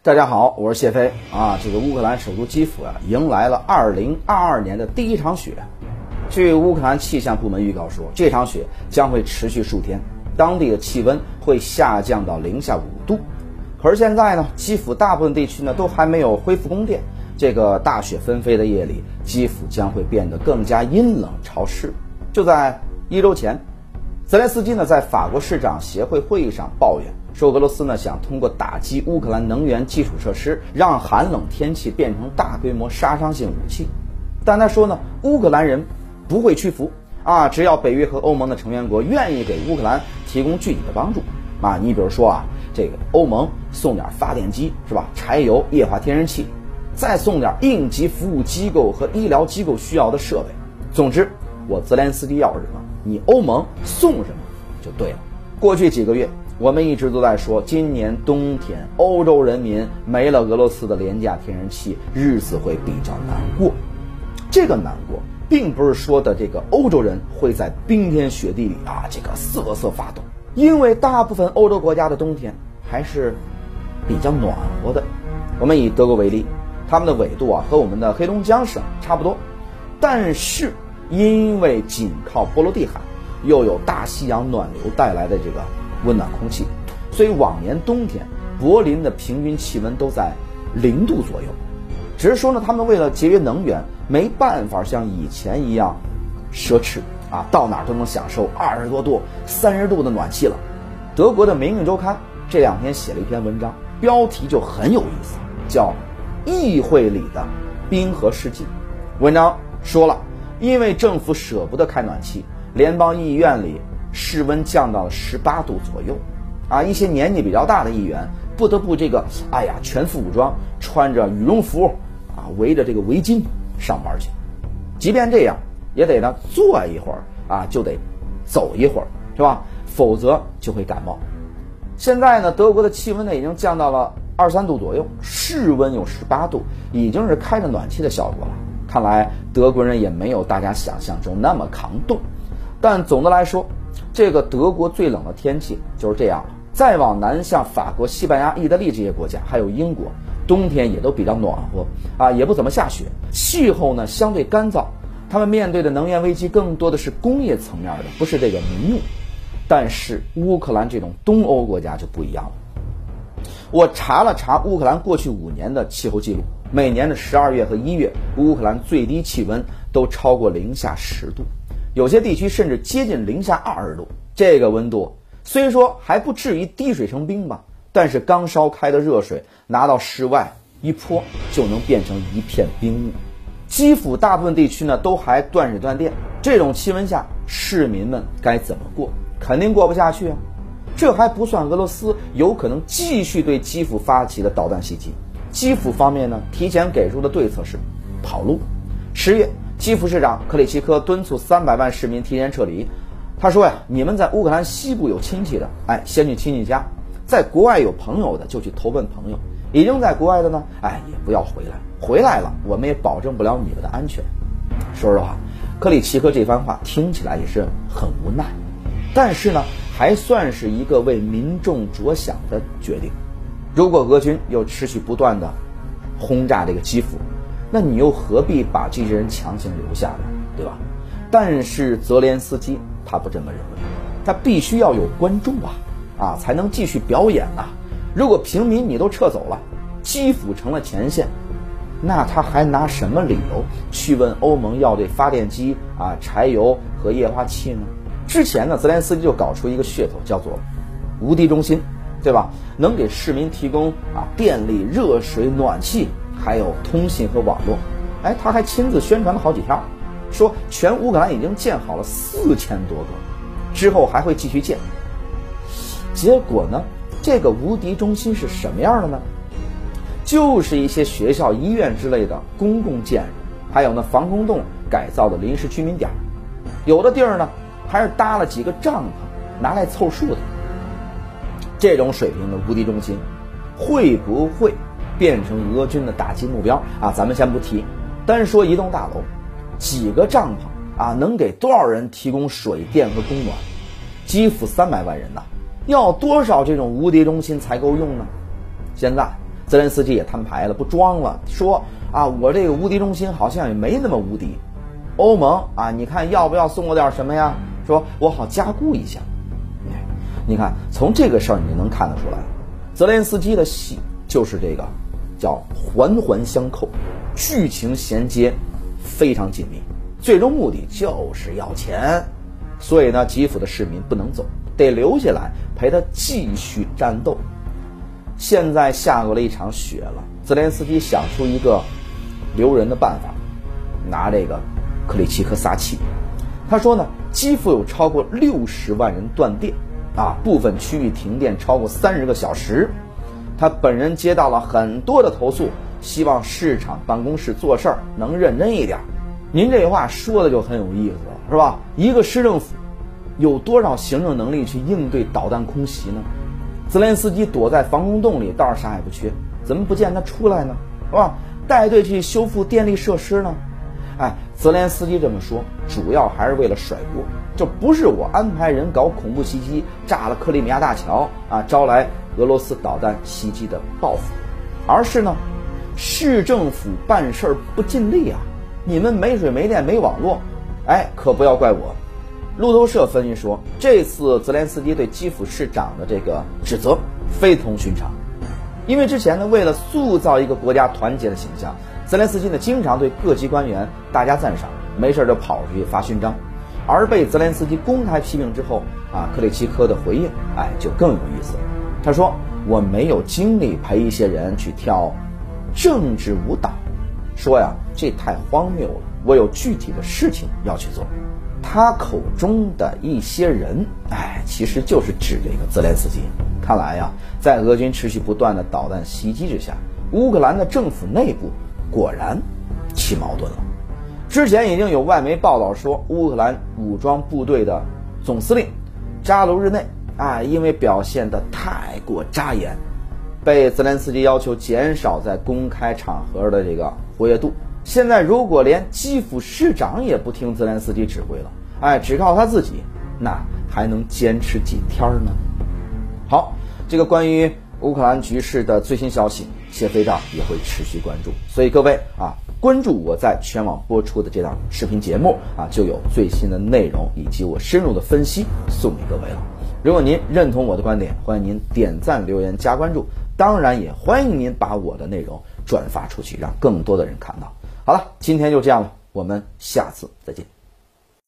大家好，我是谢飞啊。这个乌克兰首都基辅啊，迎来了2022年的第一场雪。据乌克兰气象部门预告说，这场雪将会持续数天，当地的气温会下降到零下五度。可是现在呢，基辅大部分地区呢都还没有恢复供电。这个大雪纷飞的夜里，基辅将会变得更加阴冷潮湿。就在一周前，泽连斯基呢在法国市长协会会议上抱怨。说俄罗斯呢想通过打击乌克兰能源基础设施，让寒冷天气变成大规模杀伤性武器。但他说呢，乌克兰人不会屈服啊！只要北约和欧盟的成员国愿意给乌克兰提供具体的帮助啊，你比如说啊，这个欧盟送点发电机是吧？柴油、液化天然气，再送点应急服务机构和医疗机构需要的设备。总之，我泽连斯基要什么，你欧盟送什么就对了。过去几个月。我们一直都在说，今年冬天欧洲人民没了俄罗斯的廉价天然气，日子会比较难过。这个难过，并不是说的这个欧洲人会在冰天雪地里啊这个瑟瑟发抖，因为大部分欧洲国家的冬天还是比较暖和的。我们以德国为例，他们的纬度啊和我们的黑龙江省差不多，但是因为紧靠波罗的海，又有大西洋暖流带来的这个。温暖空气，所以往年冬天柏林的平均气温都在零度左右。只是说呢，他们为了节约能源，没办法像以前一样奢侈啊，到哪儿都能享受二十多度、三十度的暖气了。德国的《明运周刊》这两天写了一篇文章，标题就很有意思，叫《议会里的冰河世纪》。文章说了，因为政府舍不得开暖气，联邦议院里。室温降到了十八度左右，啊，一些年纪比较大的议员不得不这个，哎呀，全副武装，穿着羽绒服，啊，围着这个围巾上班去。即便这样，也得呢坐一会儿，啊，就得走一会儿，是吧？否则就会感冒。现在呢，德国的气温呢已经降到了二三度左右，室温有十八度，已经是开着暖气的效果了。看来德国人也没有大家想象中那么抗冻。但总的来说，这个德国最冷的天气就是这样了。再往南，像法国、西班牙、意大利这些国家，还有英国，冬天也都比较暖和啊，也不怎么下雪，气候呢相对干燥。他们面对的能源危机更多的是工业层面的，不是这个民用。但是乌克兰这种东欧国家就不一样了。我查了查乌克兰过去五年的气候记录，每年的十二月和一月，乌克兰最低气温都超过零下十度。有些地区甚至接近零下二十度，这个温度虽说还不至于滴水成冰吧，但是刚烧开的热水拿到室外一泼就能变成一片冰雾。基辅大部分地区呢都还断水断电，这种气温下市民们该怎么过？肯定过不下去啊！这还不算俄罗斯有可能继续对基辅发起的导弹袭击。基辅方面呢提前给出的对策是跑路。十月。基辅市长克里奇科敦促三百万市民提前撤离。他说呀：“你们在乌克兰西部有亲戚的，哎，先去亲戚家；在国外有朋友的，就去投奔朋友。已经在国外的呢，哎，也不要回来。回来了，我们也保证不了你们的安全。”说实话，克里奇科这番话听起来也是很无奈，但是呢，还算是一个为民众着想的决定。如果俄军又持续不断的轰炸这个基辅，那你又何必把这些人强行留下呢？对吧？但是泽连斯基他不这么认为，他必须要有观众啊，啊才能继续表演啊。如果平民你都撤走了，基辅成了前线，那他还拿什么理由去问欧盟要这发电机啊、柴油和液化气呢？之前呢，泽连斯基就搞出一个噱头，叫做无敌中心，对吧？能给市民提供啊电力、热水、暖气。还有通信和网络，哎，他还亲自宣传了好几条，说全乌克兰已经建好了四千多个，之后还会继续建。结果呢，这个无敌中心是什么样的呢？就是一些学校、医院之类的公共建筑，还有那防空洞改造的临时居民点，有的地儿呢还是搭了几个帐篷拿来凑数的。这种水平的无敌中心，会不会？变成俄军的打击目标啊！咱们先不提，单说一栋大楼，几个帐篷啊，能给多少人提供水电和供暖？基辅三百万人呐，要多少这种无敌中心才够用呢？现在泽连斯基也摊牌了，不装了，说啊，我这个无敌中心好像也没那么无敌。欧盟啊，你看要不要送我点什么呀？说我好加固一下。你看从这个事儿你就能看得出来，泽连斯基的戏就是这个，叫环环相扣，剧情衔接非常紧密，最终目的就是要钱。所以呢，基辅的市民不能走，得留下来陪他继续战斗。现在下过了一场雪了，泽连斯基想出一个留人的办法，拿这个克里奇科撒气。他说呢，基辅有超过六十万人断电，啊，部分区域停电超过三十个小时。他本人接到了很多的投诉，希望市场办公室做事儿能认真一点。您这话说的就很有意思了，是吧？一个市政府有多少行政能力去应对导弹空袭呢？泽连斯基躲在防空洞里倒是啥也不缺，怎么不见他出来呢？是吧？带队去修复电力设施呢？哎，泽连斯基这么说，主要还是为了甩锅，就不是我安排人搞恐怖袭击，炸了克里米亚大桥啊，招来俄罗斯导弹袭击的报复，而是呢，市政府办事儿不尽力啊，你们没水没电没网络，哎，可不要怪我。路透社分析说，这次泽连斯基对基辅市长的这个指责非同寻常，因为之前呢，为了塑造一个国家团结的形象，泽连斯基呢经常对各级官员大加赞赏，没事就跑出去发勋章，而被泽连斯基公开批评之后啊，克里奇科的回应哎就更有意思了，他说我没有精力陪一些人去跳政治舞蹈，说呀这太荒谬了，我有具体的事情要去做。他口中的一些人，哎，其实就是指这个泽连斯基。看来呀，在俄军持续不断的导弹袭击之下，乌克兰的政府内部果然起矛盾了。之前已经有外媒报道说，乌克兰武装部队的总司令扎卢日内啊，因为表现的太过扎眼，被泽连斯基要求减少在公开场合的这个活跃度。现在如果连基辅市长也不听泽连斯基指挥了，哎，只靠他自己，那还能坚持几天呢？好，这个关于乌克兰局势的最新消息，谢飞道也会持续关注。所以各位啊，关注我在全网播出的这档视频节目啊，就有最新的内容以及我深入的分析送给各位了。如果您认同我的观点，欢迎您点赞、留言、加关注，当然也欢迎您把我的内容转发出去，让更多的人看到。好了，今天就这样了，我们下次再见。